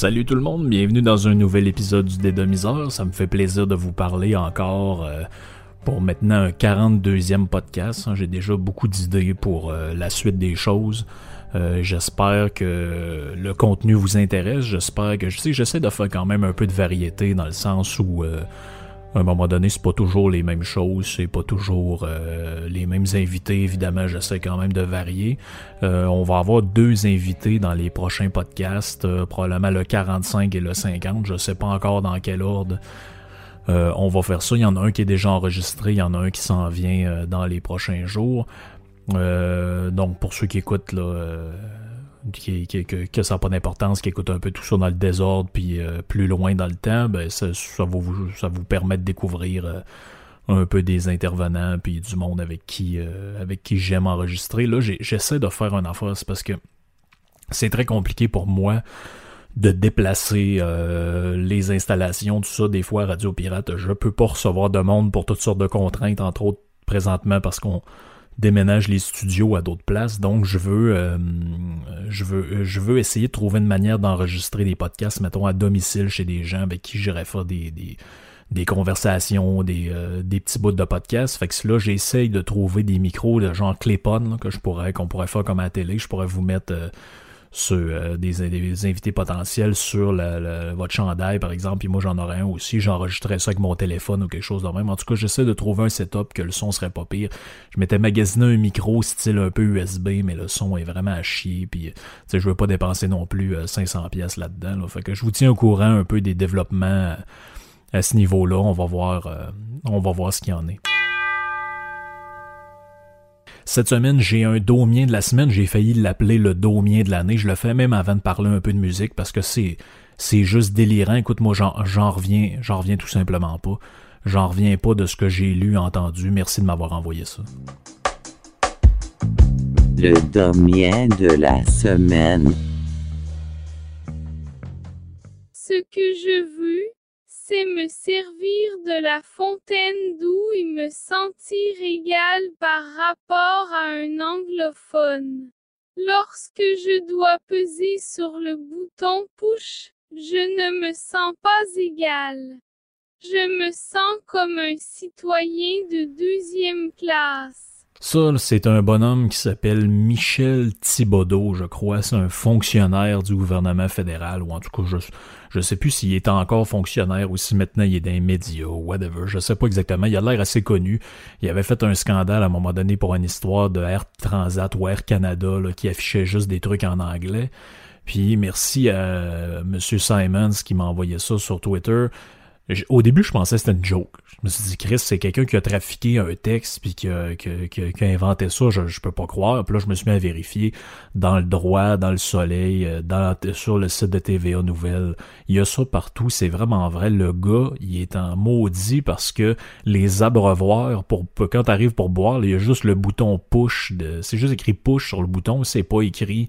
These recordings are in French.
Salut tout le monde, bienvenue dans un nouvel épisode du Dédomiseur. Ça me fait plaisir de vous parler encore euh, pour maintenant un 42e podcast. J'ai déjà beaucoup d'idées pour euh, la suite des choses. Euh, j'espère que le contenu vous intéresse. J'espère que je j'essaie de faire quand même un peu de variété dans le sens où à un moment donné, c'est pas toujours les mêmes choses, c'est pas toujours euh, les mêmes invités. Évidemment, j'essaie quand même de varier. Euh, on va avoir deux invités dans les prochains podcasts, euh, probablement le 45 et le 50. Je sais pas encore dans quel ordre. on va faire ça. Il y en a un qui est déjà enregistré, il y en a un qui s'en vient dans les prochains jours. donc pour ceux qui écoutent là que, ça n'a pas d'importance, qui écoute un peu tout ça dans le désordre, puis euh, plus loin dans le temps, ben ça, vous, ça vous permet de découvrir euh, un peu des intervenants, puis du monde avec qui, euh, qui j'aime enregistrer. Là, j'essaie de faire un c'est parce que c'est très compliqué pour moi de déplacer les installations, tout ça. Des fois, Radio Pirate, je peux pas recevoir de monde pour toutes sortes de contraintes, entre autres présentement parce qu'on déménage les studios à d'autres places. Donc, je veux, euh, je veux, je veux essayer de trouver une manière d'enregistrer des podcasts, mettons, à domicile chez des gens avec qui j'irais faire des, des, des conversations, des, euh, des petits bouts de podcasts. Fait que là, j'essaye de trouver des micros de genre Claypon que je pourrais, qu'on pourrait faire comme à la télé. Je pourrais vous mettre euh, sur euh, des, invités potentiels sur votre chandail, par exemple, puis moi j'en aurais un aussi, j'enregistrerais ça avec mon téléphone ou quelque chose de même. En tout cas, j'essaie de trouver un setup que le son serait pas pire. Je m'étais magasiné un micro style un peu USB, mais le son est vraiment à chier, puis je veux pas dépenser non plus 500 euh, pièces là-dedans. Là. Fait que je vous tiens au courant un peu des développements à ce niveau-là. On va voir, euh, on va voir ce qu'il y en est. Cette semaine, j'ai un domien de la semaine. J'ai failli l'appeler le domien de l'année. Je le fais même avant de parler un peu de musique parce que c'est, c'est juste délirant. Écoute, moi, j'en, j'en reviens, j'en reviens tout simplement pas. J'en reviens pas de ce que j'ai lu, entendu. Merci de m'avoir envoyé ça. Le domien de la semaine. Ce que je veux, c'est me servir de la fontaine d'eau et me sentir égal par rapport à un anglophone. Lorsque je dois peser sur le bouton push, je ne me sens pas égal. Je me sens comme un citoyen de deuxième classe. Ça, c'est un bonhomme qui s'appelle Michel Thibodeau, je crois. C'est un fonctionnaire du gouvernement fédéral, ou en tout cas, je, je sais plus s'il est encore fonctionnaire ou si maintenant il est dans les médias, whatever. Je sais pas exactement. Il a l'air assez connu. Il avait fait un scandale à un moment donné pour une histoire de Air Transat ou Air Canada qui affichait juste des trucs en anglais. Puis merci à M. Simons qui m'a envoyé ça sur Twitter. Au début, je pensais que c'était une joke. Je me suis dit, Chris, c'est quelqu'un qui a trafiqué un texte puis qui a, inventé ça. Je, je peux pas croire. Puis là, je me suis mis à vérifier dans le droit, dans le soleil, euh, dans, sur le site de TVA Nouvelles. Il y a ça partout. C'est vraiment vrai. Le gars, il est en maudit parce que les abreuvoirs, pour, quand t'arrives pour boire, il y a juste le bouton push. C'est juste écrit push sur le bouton. C'est pas écrit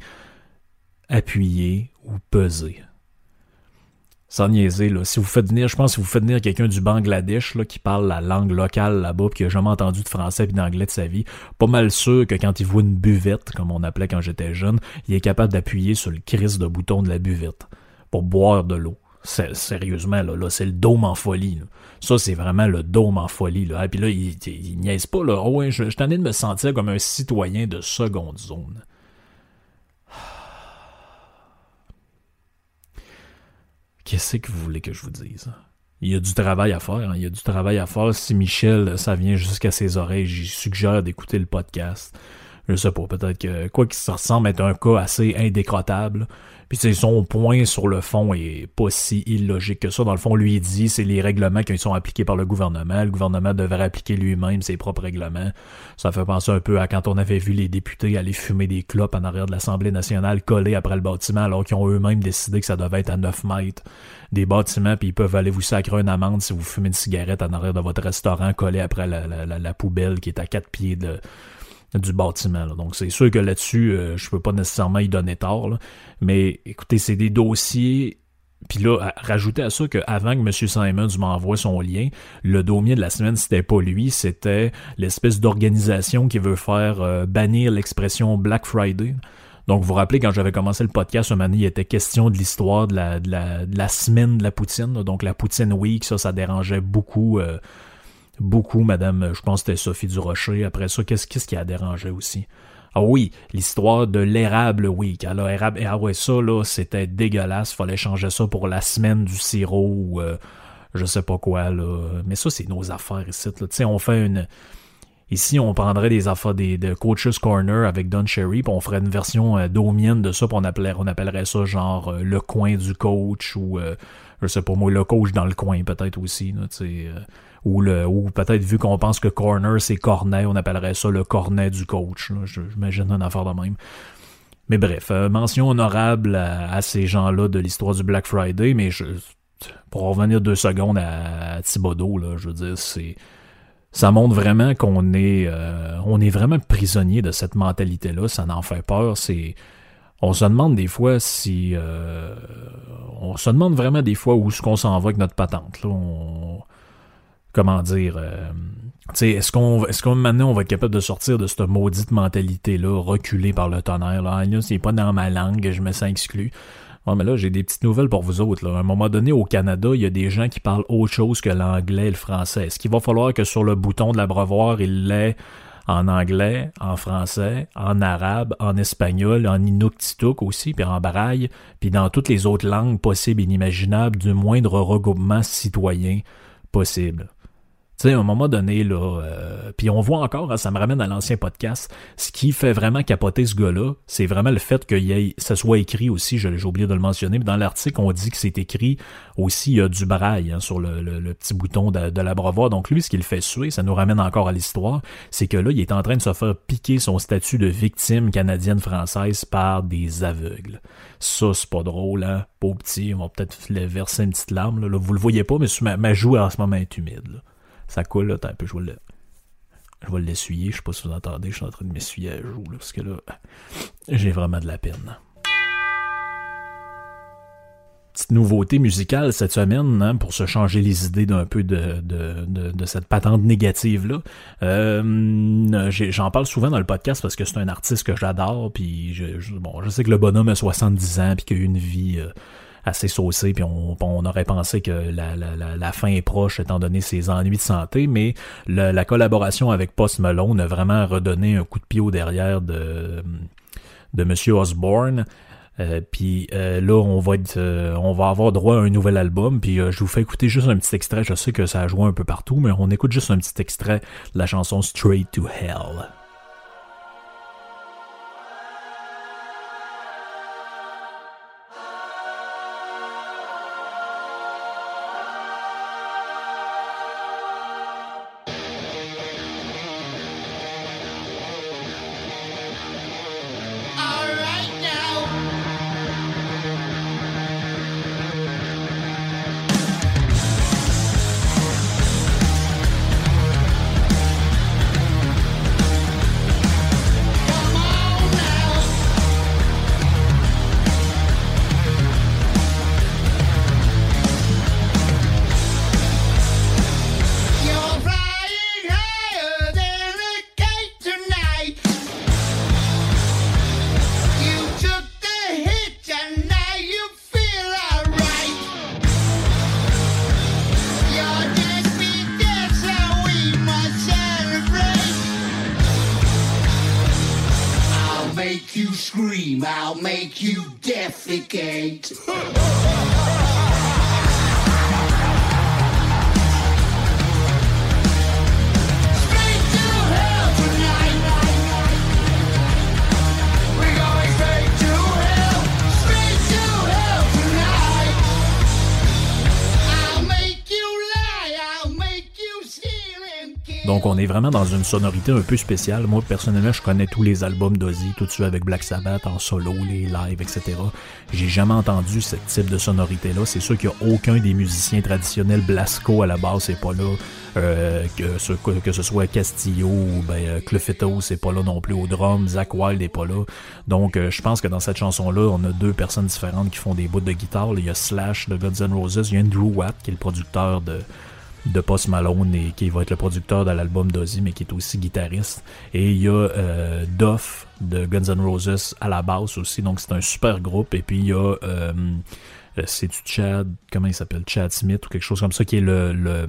appuyer ou peser sans niaiser, là, si vous faites venir, je pense si vous faites venir quelqu'un du Bangladesh là, qui parle la langue locale là-bas, puis qui a jamais entendu de français et d'anglais de sa vie, pas mal sûr que quand il voit une buvette, comme on appelait quand j'étais jeune, il est capable d'appuyer sur le crise de bouton de la buvette pour boire de l'eau. Sérieusement, là, là c'est le dôme en folie. Ça, c'est vraiment le dôme en folie. Là. Et puis là, il, niaise pas. Là. Oh, ouais, je, je suis de me sentir comme un citoyen de seconde zone. Qu'est-ce que vous voulez que je vous dise? Il y a du travail à faire. Hein. Il y a du travail à faire. Si Michel, ça vient jusqu'à ses oreilles, j'y suggère d'écouter le podcast. Je sais pas, peut-être que quoi qu'il se ressemble être un cas assez indécrottable. Puis son point sur le fond est pas si illogique que ça. Dans le fond, lui il dit c'est les règlements qui sont appliqués par le gouvernement. Le gouvernement devrait appliquer lui-même ses propres règlements. Ça fait penser un peu à quand on avait vu les députés aller fumer des clopes en arrière de l'Assemblée nationale collés après le bâtiment alors qu'ils ont eux-mêmes décidé que ça devait être à 9 mètres des bâtiments puis ils peuvent aller vous sacrer une amende si vous fumez une cigarette en arrière de votre restaurant collé après la, la poubelle qui est à quatre pieds de du bâtiment. Donc c'est sûr que là-dessus, euh, je peux pas nécessairement y donner tort. Mais écoutez, c'est des dossiers. Puis là, rajouter à ça qu'avant que M. Simons m'envoie son lien, le domier de la semaine, c'était pas lui, c'était l'espèce d'organisation qui veut faire euh, bannir l'expression Black Friday. Donc, vous vous rappelez, quand j'avais commencé le podcast, un moment il était question de l'histoire de la, semaine de la poutine. Donc, la poutine week, ça, ça dérangeait beaucoup, euh, beaucoup, madame, je pense que c'était Sophie Durocher. Après ça, qu'est-ce, qu'est-ce qui a dérangé aussi? Ah oui, l'histoire de l'érable week. Alors, érable, ah ouais, ça, là, c'était dégueulasse. Fallait changer ça pour la semaine du sirop ou euh, je sais pas quoi, là. Mais ça, c'est nos affaires ici, Tu sais, on fait une Ici, on prendrait des affaires des, de Coach's Corner avec Don Cherry, puis on ferait une version euh, domienne de ça, puis on appellerait, on appellerait ça genre euh, le coin du coach ou je sais pas moi, le coach dans le coin peut-être aussi, ou le ou peut-être vu qu'on pense que corner c'est cornet, on appellerait ça le cornet du coach. J'imagine une affaire de même. Mais bref, mention honorable à, ces gens-là de l'histoire du Black Friday, mais je, pour revenir deux secondes à, à Thibodeau, là, je veux dire, c'est ça montre vraiment qu'on est, euh, on est vraiment prisonnier de cette mentalité-là. Ça n'en fait peur. C'est, on se demande des fois si, euh, on se demande vraiment des fois où est-ce qu'on s'en va avec notre patente. Là. Comment dire, euh, est-ce qu'on, est-ce maintenant on va être capable de sortir de cette maudite mentalité-là, reculée par le tonnerre là, là c'est pas dans ma langue, je me sens exclu. Ouais, mais là, j'ai des petites nouvelles pour vous autres. Là. À un moment donné, au Canada, il y a des gens qui parlent autre chose que l'anglais le français. Est-ce qu'il va falloir que sur le bouton de l'abreuvoir, il l'ait en anglais, en français, en arabe, en espagnol, en inuktitut aussi, puis en baraille, puis dans toutes les autres langues possibles et inimaginables du moindre regroupement citoyen possible? Sais, à un moment donné, là, euh, puis on voit encore, hein, ça me ramène à l'ancien podcast, ce qui fait vraiment capoter ce gars-là, c'est vraiment le fait que y ça soit écrit aussi, j'ai oublié de le mentionner, mais dans l'article, on dit que c'est écrit aussi, il y a du braille hein, sur le, petit bouton de, de l'abreuvoir. Donc lui, ce qu'il fait suer, ça nous ramène encore à l'histoire, c'est que là, il est en train de se faire piquer son statut de victime canadienne-française par des aveugles. Ça, c'est pas drôle, hein? Pauvre petit, on va peut-être verser une petite larme. Là. vous le voyez pas, mais ma, ma joue en ce moment est humide. Là ça coule, là, un peu, je vais le. Je vais l'essuyer, je sais pas si vous entendez, je suis en train de m'essuyer à là, parce que là, j'ai vraiment de la peine. Petite nouveauté musicale cette semaine, hein, pour se changer les idées d'un peu de, de, de, cette patente négative-là. Euh, j'en parle souvent dans le podcast parce que c'est un artiste que j'adore, puis je, bon, je sais que le bonhomme a 70 ans, puis qu'il a eu une vie... Euh, assez saucé, puis on, aurait pensé que la, fin est proche étant donné ses ennuis de santé, mais la collaboration avec Post Malone a vraiment redonné un coup de pied au derrière de, de Monsieur Osborne. Euh, puis euh, là, on va être, euh, on va avoir droit à un nouvel album. Puis je vous fais écouter juste un petit extrait. Je sais que ça a joué un peu partout, mais on écoute juste un petit extrait de la chanson Straight to Hell. On est vraiment dans une sonorité un peu spéciale. Moi personnellement, je connais tous les albums d'Ozzy, tout de suite avec Black Sabbath en solo, les lives, etc. J'ai jamais entendu ce type de sonorité-là. C'est sûr qu'il n'y a aucun des musiciens traditionnels Blasco à la base, c'est pas là. Euh, que, ce, soit Castillo ou ben, euh, Clufito, c'est pas là non plus au drum, Zach Wild est pas là. Donc euh, je pense que dans cette chanson-là, on a deux personnes différentes qui font des bouts de guitare. Il y a Slash de Guns N' Roses, il y a Andrew Watt qui est le producteur de de Post Malone et qui va être le producteur de l'album d'Ozzy, mais qui est aussi guitariste. Et il y a euh, Duff de Guns N' Roses à la basse aussi, donc c'est un super groupe. Et puis il y a euh, euh, c'est-tu Chad, comment il s'appelle, Chad Smith ou quelque chose comme ça, qui est le, le,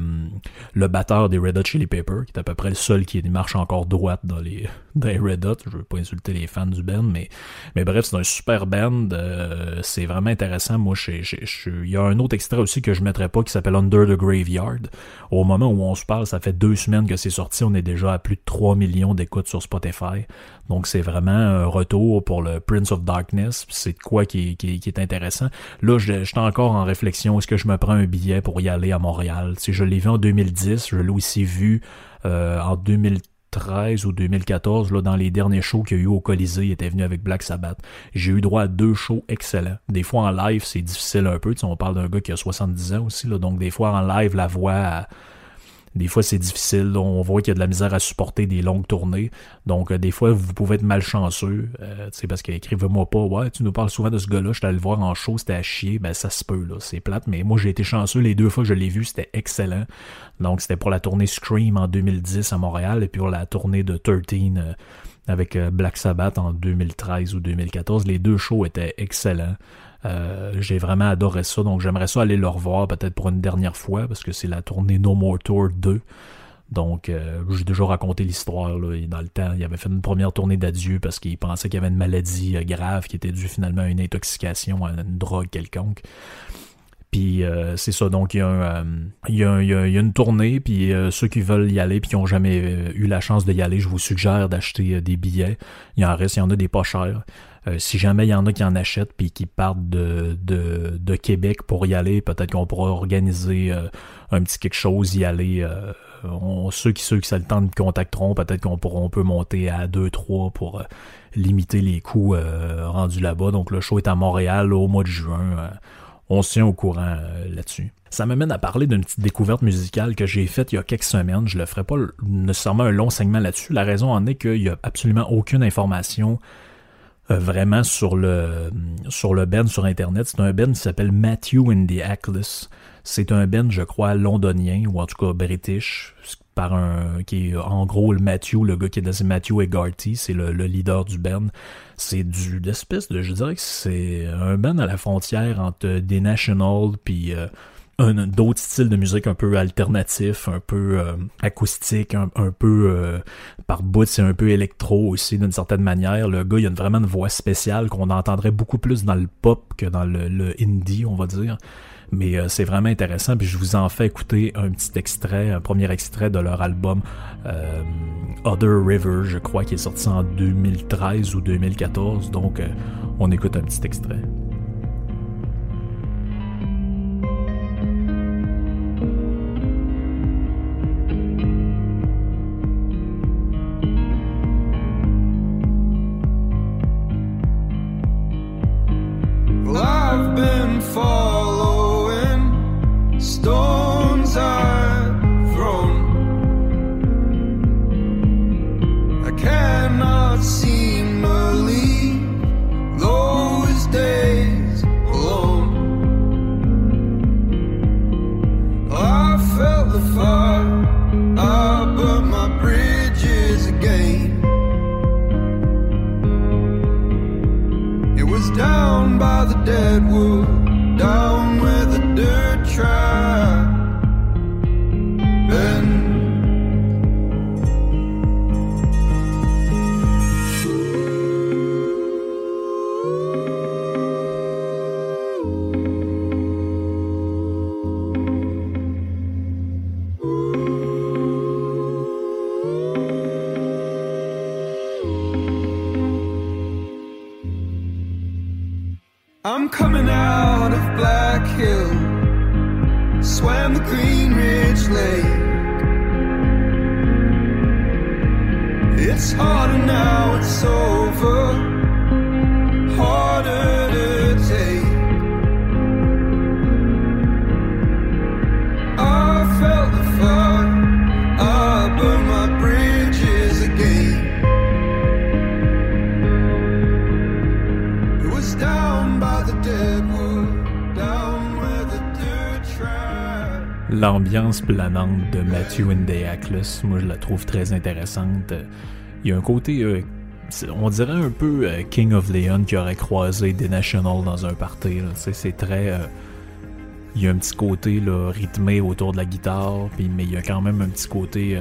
le batteur des Red Hot Chili Peppers, qui est à peu près le seul qui marche encore droite dans les, dans Red Hot. Je veux pas insulter les fans du band, mais, mais bref, c'est un super band. Euh, c'est vraiment intéressant. Moi, il y a un autre extrait aussi que je mettrais pas qui s'appelle Under the Graveyard. Au moment où on se parle, ça fait deux semaines que c'est sorti. On est déjà à plus de 3 millions d'écoutes sur Spotify. Donc c'est vraiment un retour pour le Prince of Darkness. C'est quoi qui, qui, qui, est intéressant. Là, je, suis encore en réflexion. Est-ce que je me prends un billet pour y aller à Montréal? Si je l'ai vu en 2010, je l'ai aussi vu euh, en 2013 ou 2014, là, dans les derniers shows qu'il y a eu au Colisée, il était venu avec Black Sabbath. J'ai eu droit à deux shows excellents. Des fois en live, c'est difficile un peu. Tu sais, on parle d'un gars qui a 70 ans aussi, donc des fois en live, la voix des fois, c'est difficile. On voit qu'il y a de la misère à supporter des longues tournées. Donc, euh, des fois, vous pouvez être malchanceux. Euh, parce qu'écrivez-moi pas, ouais, tu nous parles souvent de ce gars-là, je suis allé le voir en show, c'était à chier. Ben, ça se peut, là. C'est plate. Mais moi, j'ai été chanceux. Les deux fois que je l'ai vu, c'était excellent. Donc, c'était pour la tournée Scream en 2010 à Montréal et puis pour la tournée de 13 euh, avec euh, Black Sabbath en 2013 ou 2014. Les deux shows étaient excellents. Euh, j'ai vraiment adoré ça, donc j'aimerais ça aller le revoir peut-être pour une dernière fois, parce que c'est la tournée No More Tour 2. Donc, euh, j'ai déjà raconté l'histoire. Dans le temps, il avait fait une première tournée d'adieu parce qu'il pensait qu'il y avait une maladie euh, grave qui était due finalement à une intoxication, à une drogue quelconque. Puis c'est ça, donc il y, a une tournée, puis ceux qui veulent y aller, puis qui n'ont jamais eu la chance de y aller, je vous suggère d'acheter des billets. Il y en reste, il y en a des pas chers. Euh, si jamais il y en a qui en achètent puis qui partent de, de, de Québec pour y aller, peut-être qu'on pourra organiser euh, un petit quelque chose, y aller. Euh, on, ceux qui ceux qui ça le temps contacteront, peut-être qu'on pourra on peut monter à 2-3 pour limiter les coûts rendus là-bas. Donc le show est à Montréal au mois de juin. on se tient au courant là-dessus. Ça m'amène à parler d'une petite découverte musicale que j'ai faite il y a quelques semaines. Je ne ferai pas nécessairement un long segment là-dessus. La raison en est qu'il n'y a absolument aucune information euh, vraiment sur le sur le band sur internet. C'est un band qui s'appelle Matthew in the Atlas. C'est un band, je crois, londonien ou en tout cas british, par un qui est en gros le Matthew, le gars qui est dans Matthew Egarty, c'est le, leader du band. C'est du d'espèce de, je dirais que c'est un band à la frontière entre des National puis euh, d'autres styles de musique un peu alternatifs, un peu euh, acoustique, un, peu euh, par bout, c'est un peu électro aussi d'une certaine manière. Le gars, il a vraiment une voix spéciale qu'on entendrait beaucoup plus dans le pop que dans le, indie, on va dire. Mais euh, c'est vraiment intéressant, puis je vous en fais écouter un petit extrait, un premier extrait de leur album Other River, je crois, qui est sorti en 2013 ou 2014. Donc, on écoute un petit extrait. down by the dead wood, down where the dirt tries. De Matthew Indiaclus, moi je la trouve très intéressante. Il y a un côté, euh, on dirait un peu euh, King of Leon qui aurait croisé des National dans un party. C'est très... Euh, il y a un petit côté rythmé autour de la guitare, mais il y a quand même un petit côté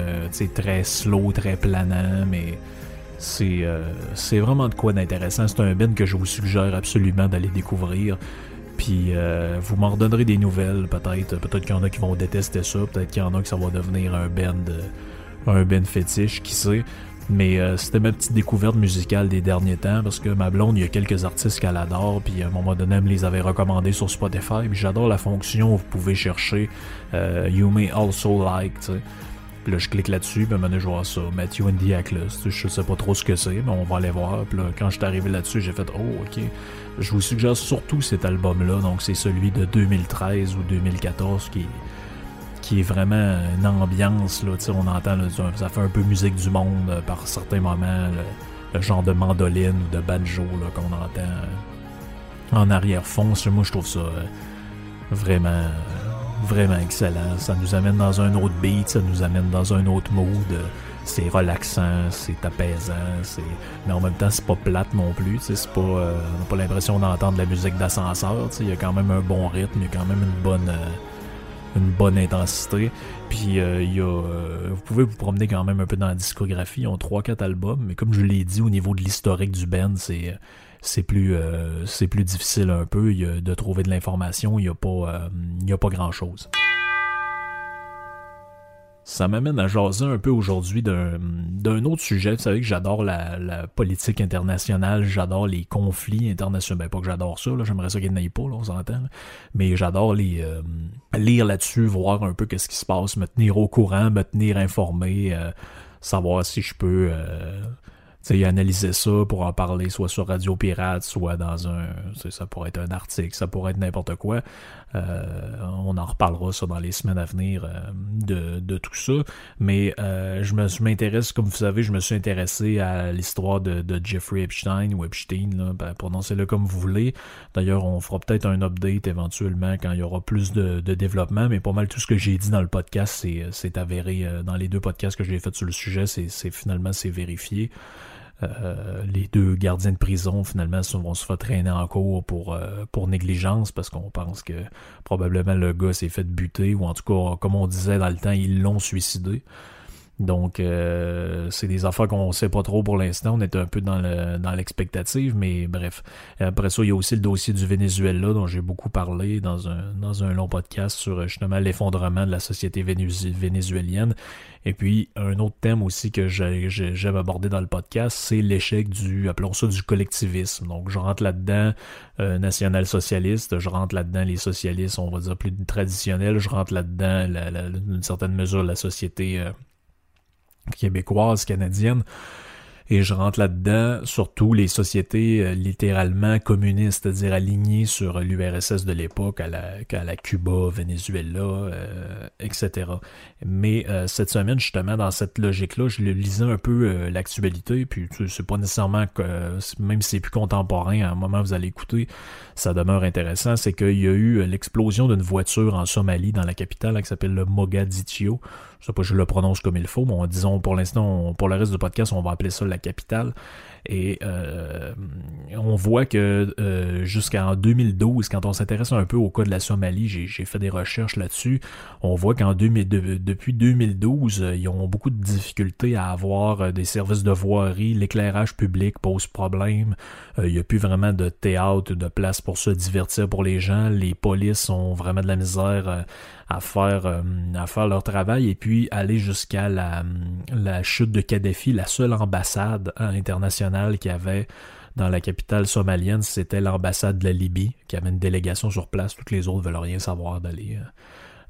très slow, très planant, mais c'est vraiment de quoi d'intéressant. C'est un band que je vous suggère absolument d'aller découvrir. Puis euh, vous m'en redonnerez des nouvelles, peut-être. Peut-être qu'il y en a qui vont détester ça. Peut-être qu'il y en a que ça va devenir un band, euh, un band fétiche, qui sait. Mais euh, c'était ma petite découverte musicale des derniers temps parce que ma blonde, il y a quelques artistes qu'elle adore, puis à un moment donné, elle me les avait recommandés sur Spotify. Puis j'adore la fonction où vous pouvez chercher You May Also Like, tu sais. Puis là, je clique là-dessus, puis maintenant, je vois ça. Matthew and the Je sais pas trop ce que c'est, mais on va aller voir. Puis là, quand je suis arrivé là-dessus, j'ai fait Oh, ok. Je vous suggère surtout cet album-là. Donc, c'est celui de 2013 ou 2014 qui, est vraiment une ambiance. Là, on entend, ça fait un peu musique du monde euh, par certains moments. Le, genre de mandoline ou de banjo qu'on entend euh, en arrière-fond. Moi, je trouve ça euh, vraiment vraiment excellent. Ça nous amène dans un autre beat, ça nous amène dans un autre mood. C'est relaxant, c'est apaisant, c'est mais en même temps c'est pas plate non plus. C'est pas, euh, on n'a pas l'impression d'entendre de la musique d'ascenseur. Il y a quand même un bon rythme, il y a quand même une bonne, euh, une bonne intensité. Puis euh, y a, vous pouvez vous promener quand même un peu dans la discographie. Ils ont 3-4 albums, mais comme je l'ai dit au niveau de l'historique du band, c'est c'est plus euh, c'est plus difficile un peu de trouver de l'information. Il n'y a pas euh, il a pas grand chose. Ça m'amène à jaser un peu aujourd'hui d'un autre sujet. Vous savez que j'adore la, politique internationale, j'adore les conflits internationaux. Ben, pas que j'adore ça, j'aimerais ça qu'il n'y ait pas, là, on s'entend. Mais j'adore les euh, lire là-dessus, voir un peu qu'est-ce qui se passe, me tenir au courant, me tenir informé, savoir si je peux sais, analyser ça pour en parler soit sur Radio Pirate, soit dans un. Ça pourrait être un article, ça pourrait être n'importe quoi. Euh, on en reparlera ça dans les semaines à venir euh, de, de, tout ça. Mais euh, je m'intéresse, comme vous savez, je me suis intéressé à l'histoire de, Jeffrey Epstein ou Epstein, ben, prononcez-le comme vous voulez. D'ailleurs, on fera peut-être un update éventuellement quand il y aura plus de, de développement, mais pas mal tout ce que j'ai dit dans le podcast, c'est avéré. dans les deux podcasts que j'ai fait sur le sujet, c'est finalement c'est vérifié. Euh, les deux gardiens de prison finalement vont se faire traîner en cours pour, euh, pour négligence parce qu'on pense que probablement le gars s'est fait buter ou en tout cas comme on disait dans le temps ils l'ont suicidé. Donc, euh, c'est des affaires qu'on sait pas trop pour l'instant. On est un peu dans le dans l'expectative, mais bref. Après ça, il y a aussi le dossier du Venezuela dont j'ai beaucoup parlé dans un dans un long podcast sur justement l'effondrement de la société vénézuélienne. Et puis, un autre thème aussi que j'aime aborder dans le podcast, c'est l'échec du, appelons ça du collectivisme. Donc, je rentre là-dedans euh, national-socialiste, je rentre là-dedans les socialistes, on va dire plus traditionnels, je rentre là-dedans, d'une certaine mesure, la société euh, québécoise, canadienne. Et je rentre là-dedans surtout les sociétés euh, littéralement communistes, c'est-à-dire alignées sur l'URSS de l'époque, à la, Cuba, Venezuela, euh, etc. Mais euh, cette semaine, justement, dans cette logique-là, je lisais un peu l'actualité, puis c'est pas nécessairement que, même si c'est plus contemporain, à un moment vous allez écouter, ça demeure intéressant, c'est qu'il y a eu l'explosion d'une voiture en Somalie, dans la capitale, qui s'appelle le Mogadiscio je sais pas, je le prononce comme il faut, mais disons pour l'instant, pour le reste du podcast, on va appeler ça la capitale. Et euh, on voit que euh, jusqu'en 2012, quand on s'intéresse un peu au cas de la Somalie, j'ai fait des recherches là-dessus, on voit qu'en depuis 2012, ils ont beaucoup de difficultés à avoir euh, des services de voirie, l'éclairage public pose problème, il n'y a plus vraiment de théâtre, de place pour se divertir pour les gens, les polices ont vraiment de la misère à faire, à faire leur travail. Et puis aller jusqu'à la chute de Kadhafi, la seule ambassade internationale qui avait dans la capitale somalienne, c'était l'ambassade de la Libye, qui avait une délégation sur place. Toutes les autres veulent rien savoir d'aller euh,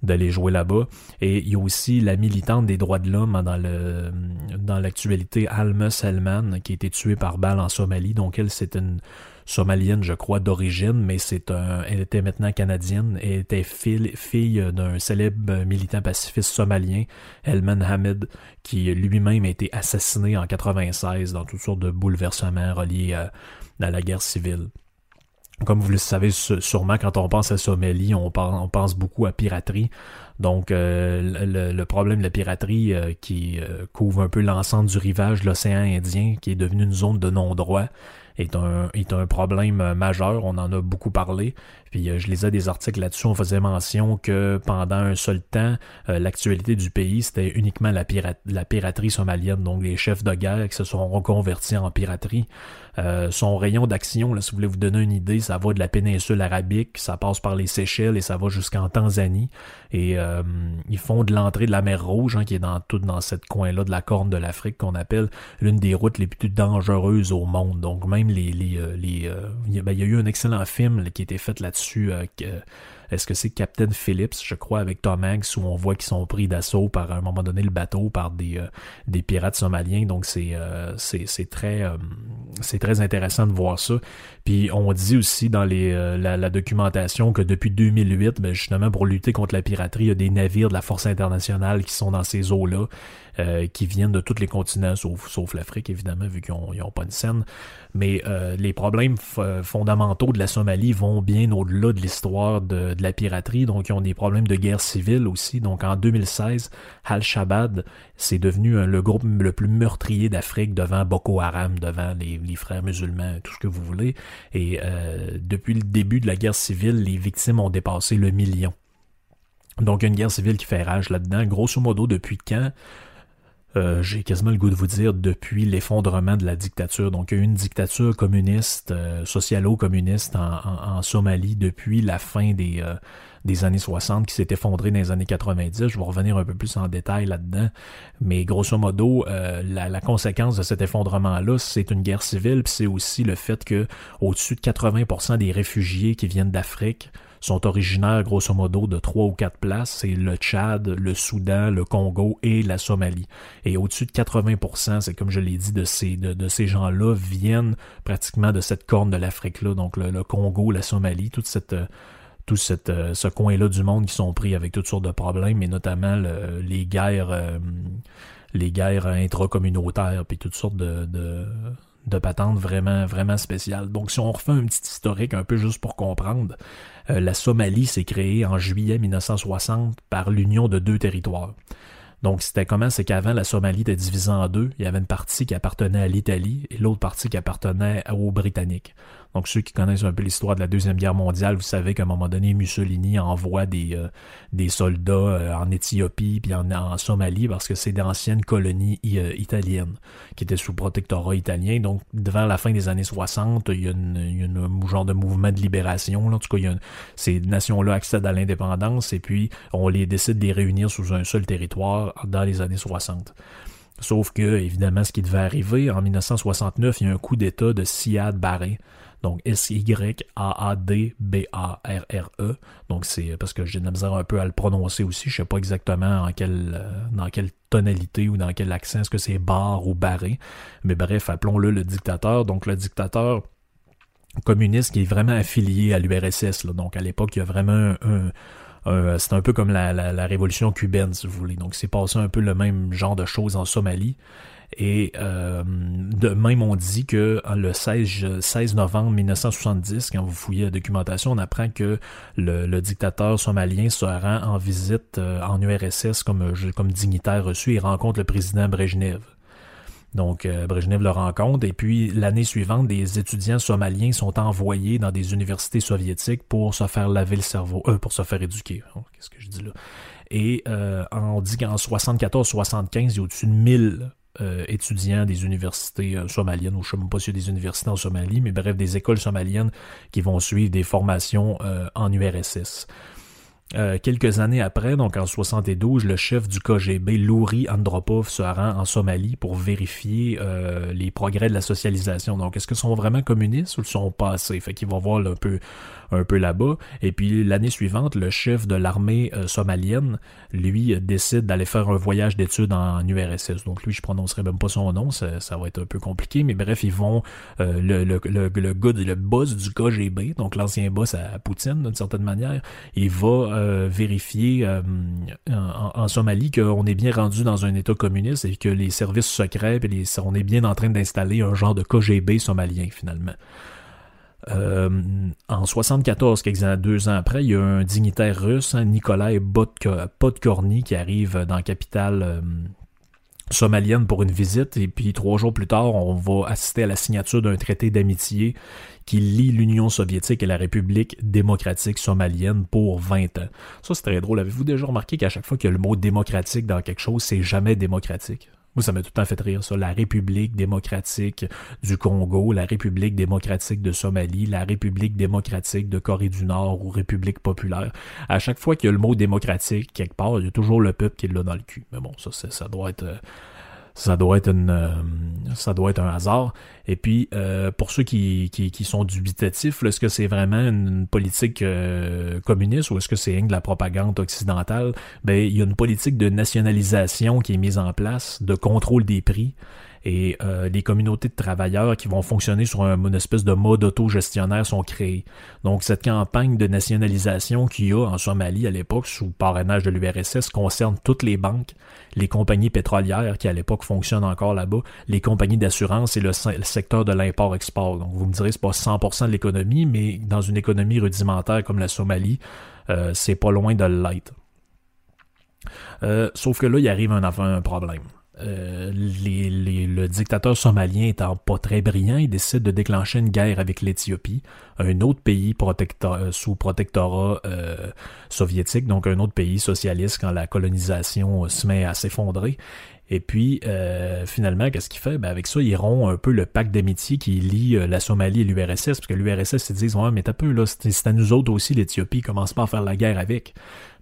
d'aller jouer là-bas. Et il y a aussi la militante des droits de l'homme dans le dans l'actualité, Alma Selman, qui a été tuée par balle en Somalie. Donc elle, c'est une somalienne, je crois, d'origine, mais c'est un, elle était maintenant canadienne. Elle était fille, d'un célèbre militant pacifiste somalien, Elman Hamid, qui lui-même a été assassiné en 96 dans toutes sortes de bouleversements reliés à, la guerre civile. Comme vous le savez sûrement, quand on pense à Somalie, on pense beaucoup à piraterie. Donc, le, le, problème de la piraterie qui couvre un peu l'ensemble du rivage de l'océan Indien, qui est devenu une zone de non-droit, est un, est un problème majeur. On en a beaucoup parlé. Puis euh, je lisais des articles là-dessus, on faisait mention que pendant un seul temps, euh, l'actualité du pays, c'était uniquement la, la piraterie somalienne, donc les chefs de guerre qui se sont reconvertis en piraterie. Euh, son rayon d'action, si vous voulez vous donner une idée, ça va de la péninsule arabique, ça passe par les Seychelles et ça va jusqu'en Tanzanie. Et ils font de l'entrée de la mer Rouge, hein, qui est dans tout dans cette coin-là de la Corne de l'Afrique, qu'on appelle l'une des routes les plus dangereuses au monde. Donc même les... les, les ben, il y a eu un excellent film qui a été fait là-dessus euh, est-ce que c'est Captain Phillips, je crois, avec Tom Hanks, où on voit qu'ils sont pris d'assaut par un moment donné le bateau par des, euh, pirates somaliens. Donc c'est euh, c'est très intéressant de voir ça. Puis on dit aussi dans la, documentation que depuis 2008, ben justement pour lutter contre la piraterie, il y a des navires de la force internationale qui sont dans ces eaux là. Euh, qui viennent de tous les continents, sauf, sauf l'Afrique, évidemment, vu qu'ils n'ont pas de scène. Mais euh, les problèmes fondamentaux de la Somalie vont bien au-delà de l'histoire de, de, la piraterie. Donc, ils ont des problèmes de guerre civile aussi. Donc, en 2016, Al-Shabaab, c'est devenu le groupe le plus meurtrier d'Afrique devant Boko Haram, devant les, les, frères musulmans, tout ce que vous voulez. Et euh, depuis le début de la guerre civile, les victimes ont dépassé le million. Donc, une guerre civile qui fait rage là-dedans. Grosso modo, depuis quand euh, j'ai quasiment le goût de vous dire depuis l'effondrement de la dictature. Donc il y a eu une dictature communiste, euh, socialo-communiste en, Somalie depuis la fin des, euh, des années 60 qui s'est effondrée dans les années 90. Je vais revenir un peu plus en détail là-dedans. Mais grosso modo, la, la, conséquence de cet effondrement-là, c'est une guerre civile, puis c'est aussi le fait que au-dessus de 80% des réfugiés qui viennent d'Afrique sont originaires grosso modo de trois ou quatre places, c'est le Tchad, le Soudan, le Congo et la Somalie. Et au-dessus de 80%, c'est comme je l'ai dit, de ces, de, ces gens-là viennent pratiquement de cette corne de l'Afrique-là, donc le, Congo, la Somalie, toute cette tout cette, euh, ce coin-là du monde qui sont pris avec toutes sortes de problèmes, mais notamment les guerres euh, les guerres intracommunautaires, puis toutes sortes de, de, de patentes vraiment, vraiment spéciales. Donc si on refait un petit historique un peu juste pour comprendre, euh, la Somalie s'est créée en juillet 1960 par l'union de deux territoires. Donc, c'était comment? C'est qu'avant, la Somalie était divisée en deux. Il y avait une partie qui appartenait à l'Italie et l'autre partie qui appartenait aux Britanniques. Donc ceux qui connaissent un peu l'histoire de la Deuxième Guerre mondiale, vous savez qu'à un moment donné, Mussolini envoie des, euh, des soldats euh, en Éthiopie puis en, Somalie parce que c'est d'anciennes colonies euh, italiennes qui étaient sous protectorat italien. Donc devant la fin des années 60, il y a, un genre de mouvement de libération. Là. En tout cas, il y a ces nations-là accèdent à l'indépendance et puis on les décide de les réunir sous un seul territoire dans les années 60. Sauf que, évidemment, ce qui devait arriver, en 1969, il y a un coup d'État de Siad Barre, donc S-Y-A-A-D-B-A-R-R-E. Donc c'est parce que j'ai de la misère un peu à le prononcer aussi. Je sais pas exactement en quelle, euh, dans quelle tonalité ou dans quel accent. Est-ce que c'est bar ou barré? Mais bref, appelons-le le dictateur. Donc le dictateur communiste qui est vraiment affilié à l'URSS. Donc à l'époque, il y a vraiment un, c'est un peu comme la, la, révolution cubaine, si vous voulez. Donc, c'est passé un peu le même genre de choses en Somalie. Et euh, de même, on dit que le 16, 16 novembre 1970, quand vous fouillez la documentation, on apprend que le, dictateur somalien se rend en visite euh, en URSS comme, comme dignitaire reçu et rencontre le président Brejnev. Donc, euh, Brejnev le rencontre. Et puis, l'année suivante, des étudiants somaliens sont envoyés dans des universités soviétiques pour se faire laver le cerveau, euh, pour se faire éduquer. Oh, qu'est-ce que je dis là? Et euh, on dit qu'en 74-75, il y a au-dessus de 1000 euh, étudiants des universités euh, somaliennes, ou je ne sais même pas s'il y a des universités en Somalie, mais bref, des écoles somaliennes qui vont suivre des formations euh, en URSS. Quelques années après, donc en 72, le chef du KGB, Louri Andropov, se rend en Somalie pour vérifier les progrès de la socialisation. Donc, est-ce qu'ils sont vraiment communistes ou ils sont passés? Fait qu'il va voir un peu un peu là-bas. Et puis l'année suivante, le chef de l'armée euh, somalienne, lui, décide d'aller faire un voyage d'études en URSS. Donc lui, je prononcerai même pas son nom, ça, va être un peu compliqué, mais bref, ils vont, euh, le, le, le, le, le boss du KGB, donc l'ancien boss à Poutine d'une certaine manière, il va euh, vérifier en, en, Somalie qu'on est bien rendu dans un état communiste et que les services secrets, on est bien en train d'installer un genre de KGB somalien finalement. Euh, en 74, quelques années, deux ans après, il y a un dignitaire russe, hein, Nikolai Podkorny, qui arrive dans la capitale euh, somalienne pour une visite. Et puis trois jours plus tard, on va assister à la signature d'un traité d'amitié qui lie l'Union soviétique et la République démocratique somalienne pour 20 ans. Ça, c'est très drôle. Avez-vous déjà remarqué qu'à chaque fois qu'il y a le mot démocratique dans quelque chose, c'est jamais démocratique? Moi, ça m'a tout le temps fait rire, ça. La République démocratique du Congo, la République démocratique de Somalie, la République démocratique de Corée du Nord ou République populaire. À chaque fois qu'il y a le mot démocratique quelque part, il y a toujours le peuple qui là dans le cul. Mais bon, ça, ça doit être... Euh, ça doit être une, euh, ça doit être un hasard. Et puis, euh, pour ceux qui, sont dubitatifs, est-ce que c'est vraiment une politique euh, communiste ou est-ce que c'est de la propagande occidentale? Ben, il y a une politique de nationalisation qui est mise en place, de contrôle des prix et euh, les communautés de travailleurs qui vont fonctionner sur un, une espèce de mode auto-gestionnaire sont créées. Donc cette campagne de nationalisation qu'il y a en Somalie à l'époque sous parrainage de l'URSS concerne toutes les banques, les compagnies pétrolières qui à l'époque fonctionnent encore là-bas, les compagnies d'assurance et le, secteur de l'import-export. Donc vous me direz c'est pas 100% de l'économie, mais dans une économie rudimentaire comme la Somalie, euh, c'est pas loin de l'être. Euh, sauf que là, il arrive un, un problème. Euh, le dictateur somalien étant pas très brillant, il décide de déclencher une guerre avec l'Éthiopie, un autre pays euh, sous protectorat euh, soviétique, donc un autre pays socialiste quand la colonisation se met à s'effondrer. Et puis, finalement, qu'est-ce qu'il fait? Ben avec ça, il rompt un peu le pacte d'amitié qui lie la Somalie et l'URSS, parce que l'URSS, ils disent, ouais, mais t'as peu, là, c'est à nous autres aussi, l'Éthiopie, commence pas à faire la guerre avec.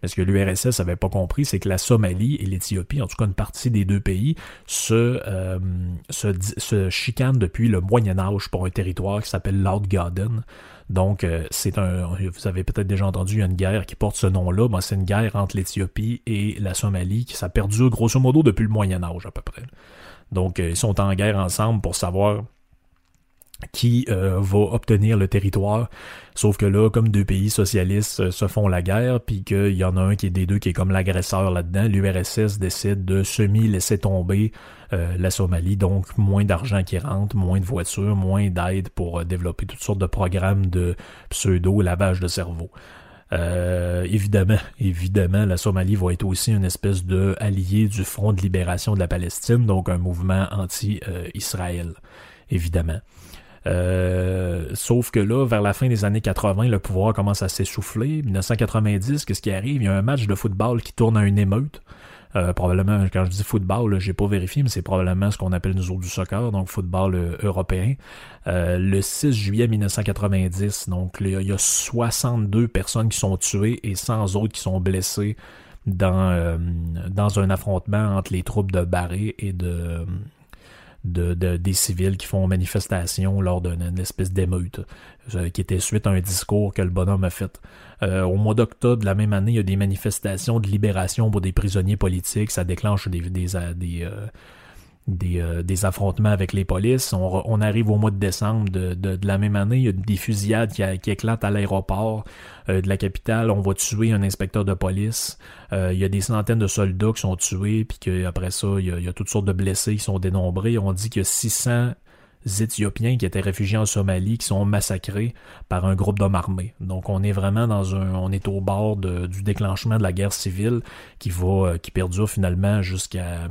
Mais ce que l'URSS avait pas compris, c'est que la Somalie et l'Éthiopie, en tout cas une partie des deux pays, se, euh, chicanent depuis le Moyen Âge pour un territoire qui s'appelle Garden. Donc, euh, c'est un. Vous avez peut-être déjà entendu, une guerre qui porte ce nom-là. Ben, c'est une guerre entre l'Éthiopie et la Somalie qui ça perdure grosso modo depuis le Moyen Âge à peu près. Donc, euh, ils sont en guerre ensemble pour savoir qui euh, va obtenir le territoire. Sauf que là, comme deux pays socialistes euh, se font la guerre, puis qu'il y en a un qui est des deux qui est comme l'agresseur là-dedans, l'URSS décide de semi-laisser tomber euh, la Somalie, donc moins d'argent qui rentre, moins de voitures, moins d'aide pour développer toutes sortes de programmes de pseudo-lavage de cerveau. évidemment, évidemment, la Somalie va être aussi une espèce de allié du Front de libération de la Palestine, donc un mouvement anti-Israël, évidemment. Euh, sauf que là, vers la fin des années 80, le pouvoir commence à s'essouffler. 1990, qu'est-ce qui arrive? Il y a un match de football qui tourne à une émeute. Euh, probablement, quand je dis football, j'ai pas vérifié, mais c'est probablement ce qu'on appelle nous autres du soccer, donc football euh, européen. le 6 juillet 1990, donc il y a 62 personnes qui sont tuées et 100 autres qui sont blessées dans, dans un affrontement entre les troupes de Barré et de de, des civils qui font manifestation lors d'une espèce d'émeute, euh, qui était suite à un discours que le bonhomme a fait. Euh, au mois d'octobre de la même année, il y a des manifestations de libération pour des prisonniers politiques, ça déclenche des, des, des, euh, euh, des, affrontements avec les polices. On, arrive au mois de décembre de, la même année, il y a des fusillades qui, éclatent à l'aéroport euh, de la capitale. On va tuer un inspecteur de police. Euh, il y a des centaines de soldats qui sont tués, puis qu'après ça, il y, a, il y, a, toutes sortes de blessés qui sont dénombrés. On dit qu'il y a 600 Éthiopiens qui étaient réfugiés en Somalie qui sont massacrés par un groupe d'hommes armés. Donc on est vraiment dans un, on est au bord du déclenchement de la guerre civile qui va, qui perdure finalement jusqu'à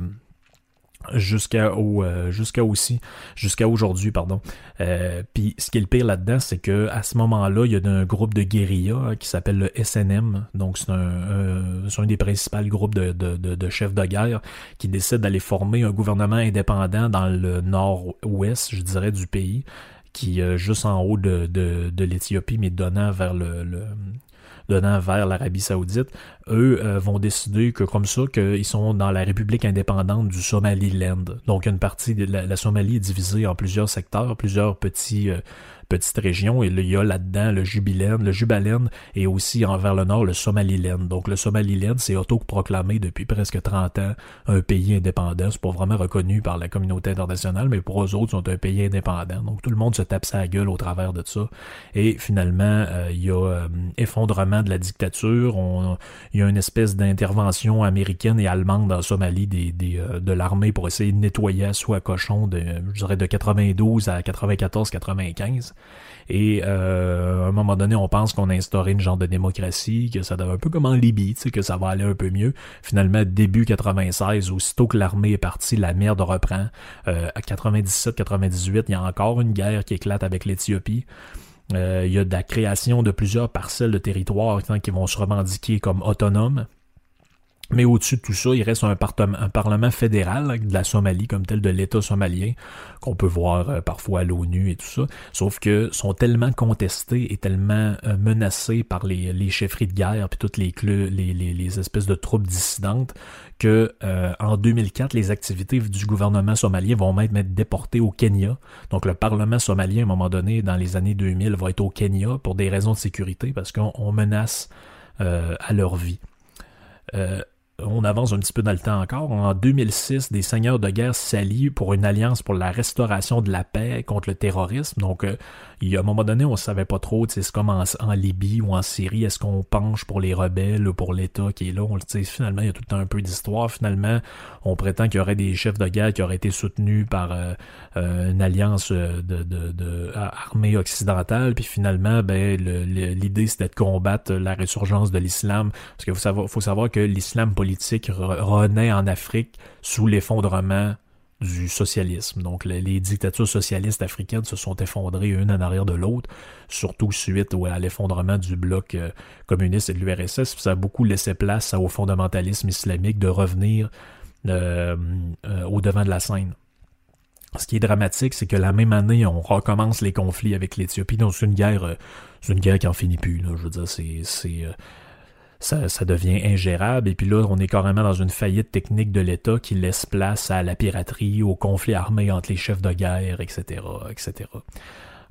jusqu'à au, euh, jusqu'à aussi jusqu'à aujourd'hui pardon. Euh, puis ce qui est le pire là-dedans c'est que à ce moment-là il y a un groupe de guérilla hein, qui s'appelle le SNM donc c'est un, un des principaux groupes de, de, de, chefs de guerre qui décide d'aller former un gouvernement indépendant dans le nord-ouest je dirais du pays qui est juste en haut de, de, de l'Éthiopie mais donnant vers le, le donnant vers l'Arabie Saoudite, eux euh, vont décider que comme ça, qu'ils sont dans la République indépendante du Somaliland. Donc une partie de la, Somalie est divisée en plusieurs secteurs, plusieurs petits euh, petite région. Et il y a là-dedans le Jubiland, le Jubaland et aussi envers le nord le Somaliland. Donc le Somaliland, c'est autoproclamé depuis presque 30 ans un pays indépendant. C'est pas vraiment reconnu par la communauté internationale, mais pour eux autres, sont un pays indépendant. Donc tout le monde se tape sa gueule au travers de ça. Et finalement, euh, il y a euh, effondrement de la dictature. On, il y a une espèce d'intervention américaine et allemande en Somalie des, des euh, de l'armée pour essayer de nettoyer soit cochon de, je dirais, de 92 à 94-95. Et euh, à un moment donné, on pense qu'on a instauré une genre de démocratie, que ça devait un peu comme en Libye, que ça va aller un peu mieux. Finalement, début 96, aussitôt que l'armée est partie, la merde reprend. Euh, à 97-98, il y a encore une guerre qui éclate avec l'Éthiopie. Euh, il y a de la création de plusieurs parcelles de territoire qui vont se revendiquer comme autonomes. Mais au-dessus de tout ça, il reste un, parlement fédéral de la Somalie comme tel de l'État somalien qu'on peut voir euh, parfois à l'ONU et tout ça. Sauf que sont tellement contestés et tellement euh, menacés par les, chefferies de guerre puis toutes les, les, espèces de troupes dissidentes que euh, en 2004, les activités du gouvernement somalien vont même être déportées au Kenya. Donc le Parlement somalien, à un moment donné, dans les années 2000, va être au Kenya pour des raisons de sécurité parce qu'on menace à leur vie. Euh, on avance un petit peu dans le temps encore. En 2006, des seigneurs de guerre s'allient pour une alliance pour la restauration de la paix contre le terrorisme. Donc, euh, il y a un moment donné, on ne savait pas trop, c'est comme en, Libye ou en Syrie, est-ce qu'on penche pour les rebelles ou pour l'État qui est là? On, finalement, il y a tout le temps un peu d'histoire. Finalement, on prétend qu'il y aurait des chefs de guerre qui auraient été soutenus par euh, euh, une alliance de, de, de, armée occidentale. Puis finalement, ben, l'idée, c'était de combattre la résurgence de l'islam. Parce qu'il faut savoir que l'islam politique renaît en Afrique sous l'effondrement du socialisme. Donc les, dictatures socialistes africaines se sont effondrées une en arrière de l'autre, surtout suite à l'effondrement du bloc euh, communiste et de l'URSS. Ça a beaucoup laissé place au fondamentalisme islamique de revenir euh, euh, au devant de la scène. Ce qui est dramatique, c'est que la même année, on recommence les conflits avec l'Éthiopie. Donc c'est une guerre, c'est une guerre qui en finit plus. Je veux dire, c'est ça, ça, devient ingérable. Et puis là, on est carrément dans une faillite technique de l'État qui laisse place à la piraterie, au conflit armé entre les chefs de guerre, etc., etc.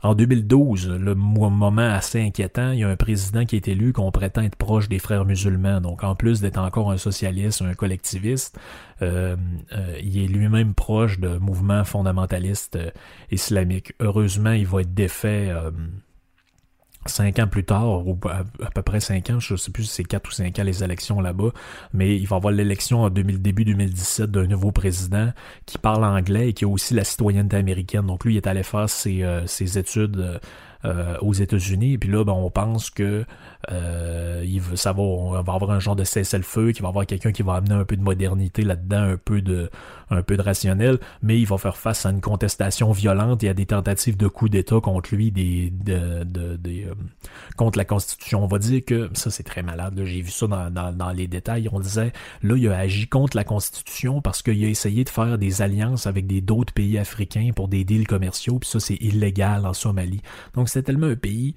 En 2012, le moment assez inquiétant, il y a un président qui est élu qu'on prétend être proche des frères musulmans. Donc, en plus d'être encore un socialiste, un collectiviste, euh, euh, il est lui-même proche de mouvements fondamentalistes euh, islamiques. Heureusement, il va être défait cinq ans plus tard, ou à, peu près cinq ans, je sais plus si c'est quatre ou cinq ans les élections là-bas, mais il va y avoir l'élection en début 2017 d'un nouveau président qui parle anglais et qui a aussi la citoyenneté américaine. Donc lui, il est allé faire ses, euh, ses études euh, aux États-Unis. Et puis là, ben, on pense que euh, il veut, ça va, on va avoir un genre de cessez-le-feu, qui va avoir quelqu'un qui va amener un peu de modernité là-dedans, un peu de, un peu de rationnel, mais il va faire face à une contestation violente et à des tentatives de coup d'État contre lui, des, de, de, euh, contre la Constitution. On va dire que ça c'est très malade. J'ai vu ça dans, dans, dans, les détails. On disait là, il a agi contre la Constitution parce qu'il a essayé de faire des alliances avec des d'autres pays africains pour des deals commerciaux, puis ça c'est illégal en Somalie. Donc c'est tellement un pays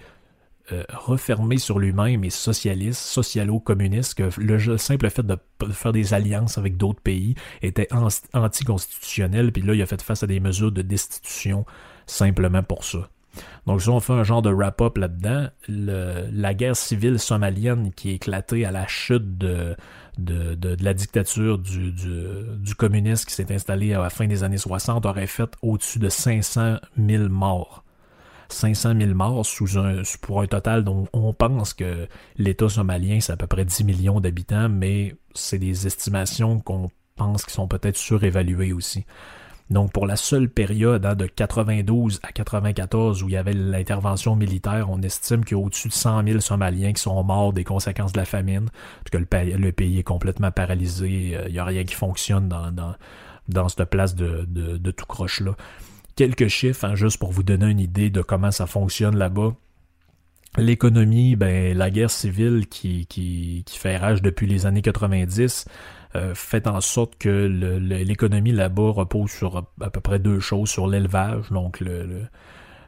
euh, refermé sur lui-même et socialiste, socialo-communiste, que le simple fait de faire des alliances avec d'autres pays était anticonstitutionnel, puis là, il a fait face à des mesures de destitution simplement pour ça. Donc, si on fait un genre de wrap-up là-dedans, la guerre civile somalienne qui est éclatée à la chute de, la dictature du, du, du communisme qui s'est installée à la fin des années 60 aurait fait au-dessus de 500 000 morts. 500 000 morts pour un total dont on pense que l'État somalien, c'est à peu près 10 millions d'habitants, mais c'est des estimations qu'on pense qui sont peut-être surévaluées aussi. Donc pour la seule période hein, de 92 à 94 où il y avait l'intervention militaire, on estime qu'il y a au-dessus de 100 000 Somaliens qui sont morts des conséquences de la famine, que le, pays, est complètement paralysé, euh, il n'y a rien qui fonctionne dans, cette place de, de, de tout croche-là quelques chiffres, hein, juste pour vous donner une idée de comment ça fonctionne là-bas. L'économie, ben, la guerre civile qui, fait rage depuis les années 90 euh, fait en sorte que l'économie là-bas repose sur à peu près deux choses, sur l'élevage, donc le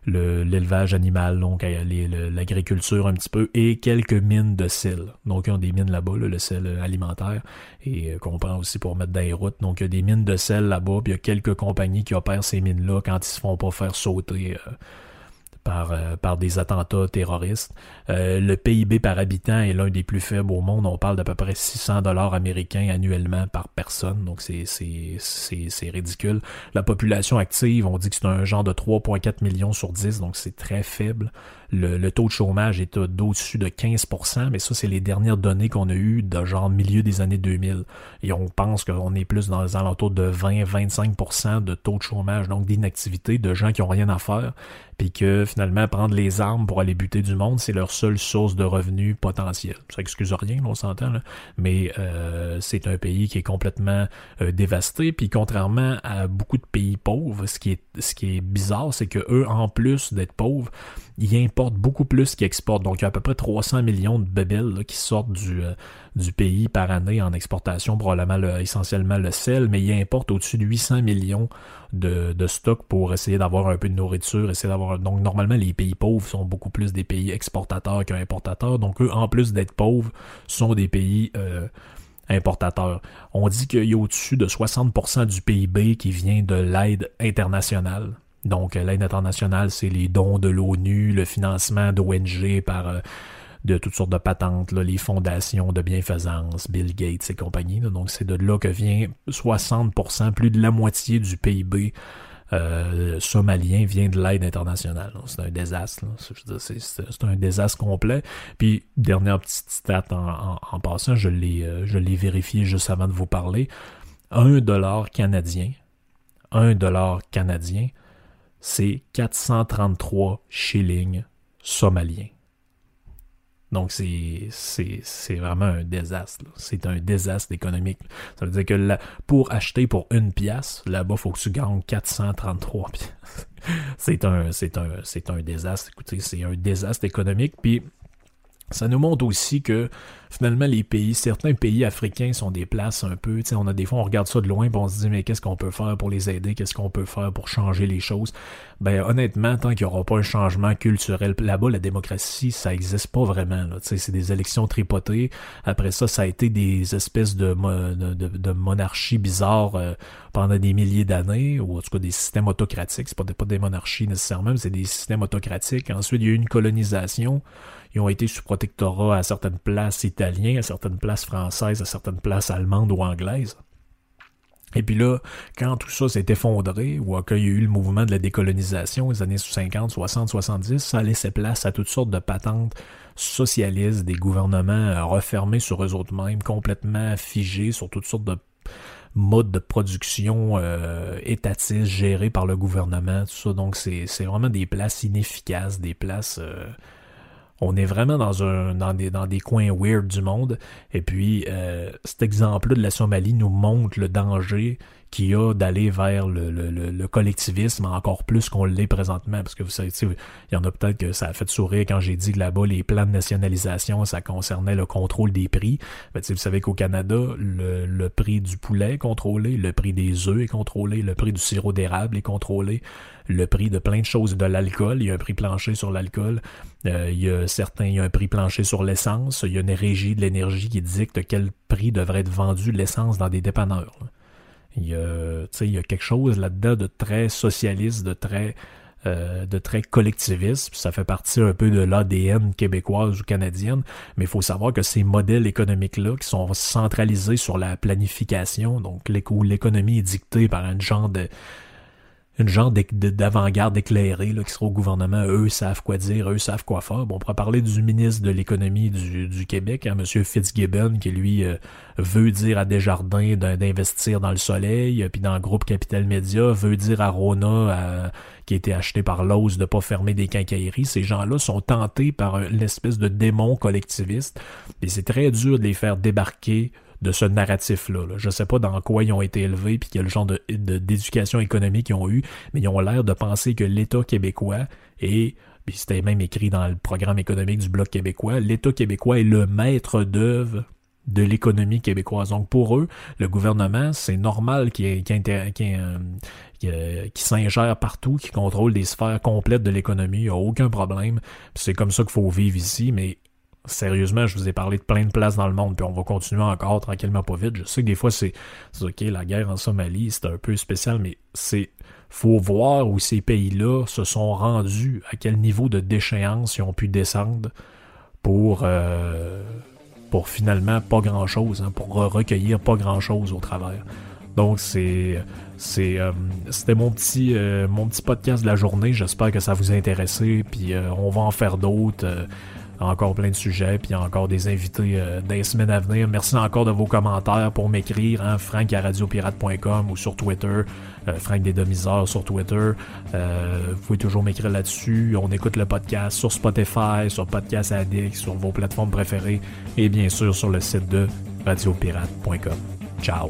l'élevage animal, donc l'agriculture un petit peu, et quelques mines de sel. Donc, ils ont des mines là-bas, le sel alimentaire, et euh, qu'on prend aussi pour mettre dans les routes. Donc, il y a des mines de sel là-bas, puis il y a quelques compagnies qui opèrent ces mines-là quand ils se font pas faire sauter euh, par, euh, par des attentats terroristes. Euh, le PIB par habitant est l'un des plus faibles au monde. On parle d'à peu près 600 dollars américains annuellement par personne. Donc c'est, c'est, c'est, c'est ridicule. La population active, on dit que c'est un genre de 3,4 millions sur 10, donc c'est très faible. Le, taux de chômage est au-dessus de 15%, mais ça, c'est les dernières données qu'on a eues de genre milieu des années 2000. Et on pense qu'on est plus dans les alentours de 20-25% de taux de chômage, donc d'inactivité, de gens qui ont rien à faire, puis que finalement, prendre les armes pour aller buter du monde, c'est leur seule source de revenus potentiel. Ça excuse rien, on s'entend, mais euh, c'est un pays qui est complètement euh, dévasté. Puis contrairement à beaucoup de pays pauvres, ce qui est, ce qui est bizarre, c'est que eux, en plus d'être pauvres, ils importent beaucoup plus qu'ils exportent. Donc il y a à peu près 300 millions de bébelles qui sortent du, euh, du pays par année en exportation, probablement essentiellement le sel, mais ils importent au-dessus de 800 millions de, de stocks pour essayer d'avoir un peu de nourriture, essayer d'avoir. Donc normalement les pays pauvres sont beaucoup plus des pays exportateurs qu'importateurs. Donc eux, en plus d'être pauvres, sont des pays euh, importateurs. On dit qu'il y a au-dessus de 60% du PIB qui vient de l'aide internationale. Donc l'aide internationale, c'est les dons de l'ONU, le financement d'ONG par euh, de toutes sortes de patentes, les fondations de bienfaisance, Bill Gates et compagnie. Donc c'est de là que vient 60%, plus de la moitié du PIB euh, somalien vient de l'aide internationale. C'est un désastre. C'est un désastre complet. Puis, dernière petite stat en, passant, je l'ai euh, je l'ai vérifié juste avant de vous parler. Un dollar canadien, un dollar canadien, c'est 433 shillings somaliens. Donc, c'est, vraiment un désastre. C'est un désastre économique. Ça veut dire que pour acheter pour une pièce, là-bas, il faut que tu gagnes 433 pièces. c'est un, un désastre. Écoutez, c'est un désastre économique. Puis, ça nous montre aussi que finalement les pays, certains pays africains sont des places un peu, on a des fois on regarde ça de loin et on se dit mais qu'est-ce qu'on peut faire pour les aider, qu'est-ce qu'on peut faire pour changer les choses? Ben honnêtement, tant qu'il n'y aura pas un changement culturel là-bas, la démocratie ça n'existe pas vraiment. C'est des élections tripotées. Après ça, ça a été des espèces de, de, de, monarchies bizarres euh, pendant des milliers d'années, ou en tout cas des systèmes autocratiques. C'est pas, pas des monarchies nécessairement, mais c'est des systèmes autocratiques. Ensuite, il y a eu une colonisation. Ils ont été sous protectorat à certaines places italiennes, à certaines places françaises, à certaines places allemandes ou anglaises. Et puis là, quand tout ça s'est effondré, ou qu'il y a eu le mouvement de la décolonisation, les années 50, 60, 70, ça laissait place à toutes sortes de patentes socialistes, des gouvernements refermés sur eux autres mêmes, complètement figés sur toutes sortes de modes de production euh, étatistes gérés par le gouvernement, tout ça. Donc c'est vraiment des places inefficaces, des places... Euh, on est vraiment dans, un, dans, des, dans des coins weird du monde. Et puis, euh, cet exemple-là de la Somalie nous montre le danger qu'il y a d'aller vers le, le, le, collectivisme encore plus qu'on l'est présentement. Parce que vous savez, il y en a peut-être que ça a fait sourire quand j'ai dit que là-bas, les plans de nationalisation, ça concernait le contrôle des prix. Ben, vous savez qu'au Canada, le, le prix du poulet est contrôlé, le prix des œufs est contrôlé, le prix du sirop d'érable est contrôlé, le prix de plein de choses, de l'alcool, il y a un prix plancher sur l'alcool, euh, il y a certains, il y a un prix plancher sur l'essence, il y a une régie de l'énergie qui dicte quel prix devrait être vendu l'essence dans des dépanneurs. Il y a, il y a quelque chose là-dedans de très socialiste, de très euh, de très collectiviste. Ça fait partie un peu de l'ADN québécoise ou canadienne, mais il faut savoir que ces modèles économiques-là, qui sont centralisés sur la planification, donc l'économie est dictée par un genre de une genre d'avant-garde éclairée là, qui sera au gouvernement. Eux savent quoi dire, eux savent quoi faire. Bon, on pourrait parler du ministre de l'économie du, Québec, hein, M. Fitzgibbon, qui lui euh, veut dire à Desjardins d'investir dans le soleil, puis dans le groupe Capital Média, veut dire à Rona, qui a été acheté par l'OS, de pas fermer des quincailleries. Ces gens-là sont tentés par l'espèce de démon collectiviste, et c'est très dur de les faire débarquer de ce narratif-là. Je Je sais pas dans quoi ils ont été élevés puis quel genre de, d'éducation économique ils ont eu, mais ils ont l'air de penser que l'État québécois est puis c'était même écrit dans le programme économique du Bloc québécois, l'État québécois est le maître d'œuvre de l'économie québécoise. Donc pour eux, le gouvernement, c'est normal qu'il s'ingère partout, qu'il contrôle des sphères complètes de l'économie, il n'y a aucun problème. C'est comme ça qu'il faut vivre ici, mais sérieusement, je vous ai parlé de plein de places dans le monde, puis on va continuer encore tranquillement pas vite. Je sais que des fois, c'est OK, la guerre en Somalie, c'est un peu spécial, mais c'est faut voir où ces pays-là se sont rendus, à quel niveau de déchéance ils ont pu descendre pour, euh, finalement pas grand-chose, hein, pour recueillir pas grand-chose au travers. Donc c'est c'est euh, c'était mon petit euh, mon petit podcast de la journée. J'espère que ça vous a intéressé. Puis on va en faire d'autres. Encore plein de sujets, puis encore des invités euh, les semaines à venir. Merci encore de vos commentaires pour m'écrire, hein, frank à radiopirate.com ou sur Twitter, euh, Frank des Demiseurs sur Twitter. Euh, vous pouvez toujours m'écrire là-dessus. On écoute le podcast sur Spotify, sur Podcast Addict, sur vos plateformes préférées et bien sûr sur le site de radiopirate.com. Ciao!